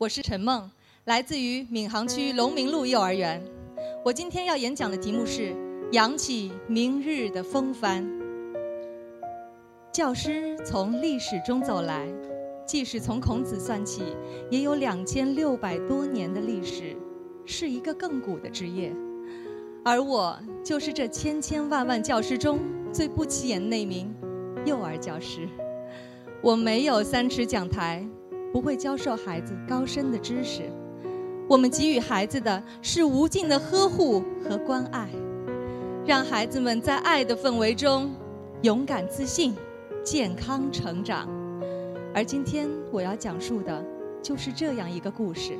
我是陈梦，来自于闵行区龙明路幼儿园。我今天要演讲的题目是“扬起明日的风帆”。教师从历史中走来，即使从孔子算起，也有两千六百多年的历史，是一个亘古的职业。而我就是这千千万万教师中最不起眼那名幼儿教师。我没有三尺讲台，不会教授孩子高深的知识。我们给予孩子的是无尽的呵护和关爱，让孩子们在爱的氛围中勇敢自信、健康成长。而今天我要讲述的就是这样一个故事。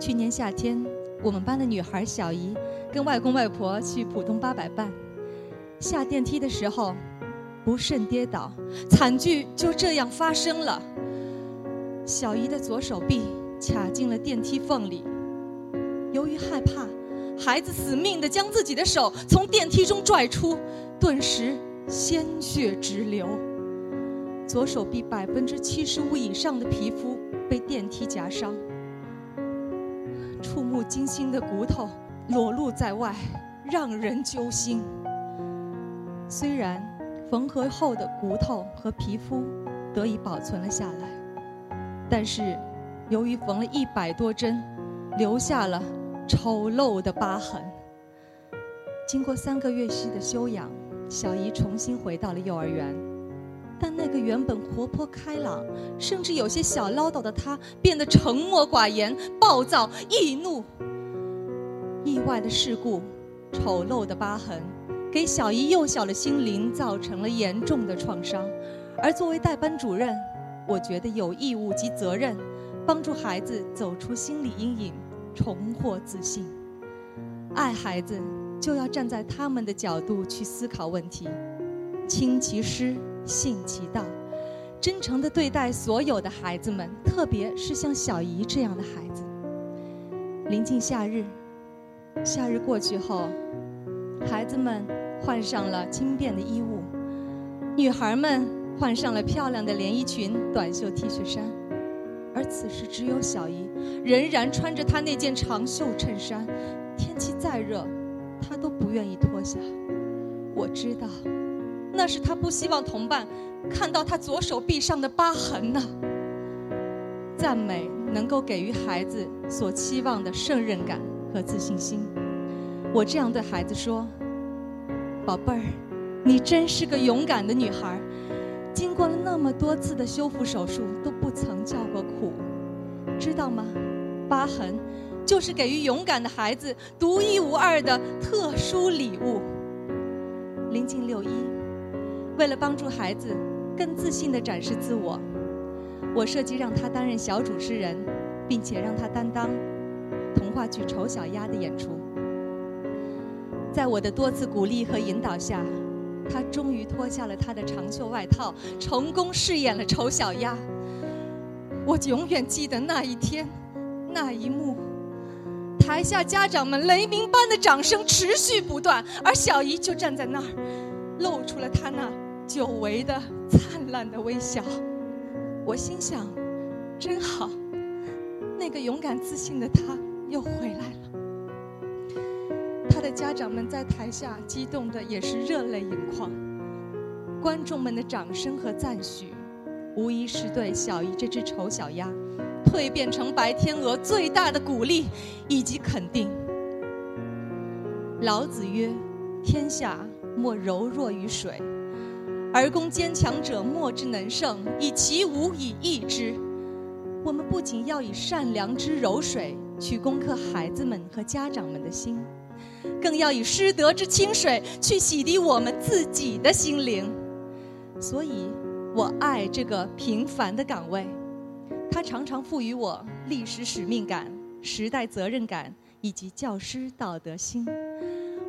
去年夏天。我们班的女孩小姨跟外公外婆去浦东八百办，下电梯的时候不慎跌倒，惨剧就这样发生了。小姨的左手臂卡进了电梯缝里，由于害怕，孩子死命地将自己的手从电梯中拽出，顿时鲜血直流，左手臂百分之七十五以上的皮肤被电梯夹伤。触目惊心的骨头裸露在外，让人揪心。虽然缝合后的骨头和皮肤得以保存了下来，但是由于缝了一百多针，留下了丑陋的疤痕。经过三个月息的休养，小姨重新回到了幼儿园。但那个原本活泼开朗，甚至有些小唠叨的他，变得沉默寡言、暴躁易怒。意外的事故，丑陋的疤痕，给小姨幼小的心灵造成了严重的创伤。而作为代班主任，我觉得有义务及责任，帮助孩子走出心理阴影，重获自信。爱孩子，就要站在他们的角度去思考问题，亲其师。信其道，真诚地对待所有的孩子们，特别是像小姨这样的孩子。临近夏日，夏日过去后，孩子们换上了轻便的衣物，女孩们换上了漂亮的连衣裙、短袖 T 恤衫，而此时只有小姨仍然穿着她那件长袖衬衫，天气再热，她都不愿意脱下。我知道。那是他不希望同伴看到他左手臂上的疤痕呢。赞美能够给予孩子所期望的胜任感和自信心。我这样对孩子说：“宝贝儿，你真是个勇敢的女孩，经过了那么多次的修复手术都不曾叫过苦，知道吗？疤痕就是给予勇敢的孩子独一无二的特殊礼物。”临近六一。为了帮助孩子更自信地展示自我，我设计让他担任小主持人，并且让他担当童话剧《丑小鸭》的演出。在我的多次鼓励和引导下，他终于脱下了他的长袖外套，成功饰演了丑小鸭。我永远记得那一天，那一幕。台下家长们雷鸣般的掌声持续不断，而小姨就站在那儿，露出了她那。久违的灿烂的微笑，我心想，真好，那个勇敢自信的他又回来了。的家长们在台下激动的也是热泪盈眶，观众们的掌声和赞许，无疑是对小姨这只丑小鸭蜕变成白天鹅最大的鼓励以及肯定。老子曰：“天下莫柔弱于水。”而攻坚强者，莫之能胜，以其无以易之。我们不仅要以善良之柔水去攻克孩子们和家长们的心，更要以师德之清水去洗涤我们自己的心灵。所以，我爱这个平凡的岗位，它常常赋予我历史使命感、时代责任感以及教师道德心。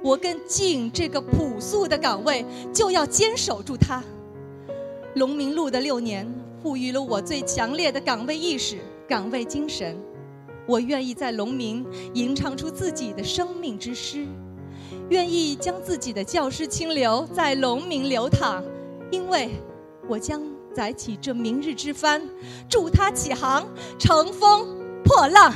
我更敬这个朴素的岗位，就要坚守住它。龙明路的六年，赋予了我最强烈的岗位意识、岗位精神。我愿意在龙鸣吟唱出自己的生命之诗，愿意将自己的教师清流在龙鸣流淌，因为我将载起这明日之帆，助他起航，乘风破浪。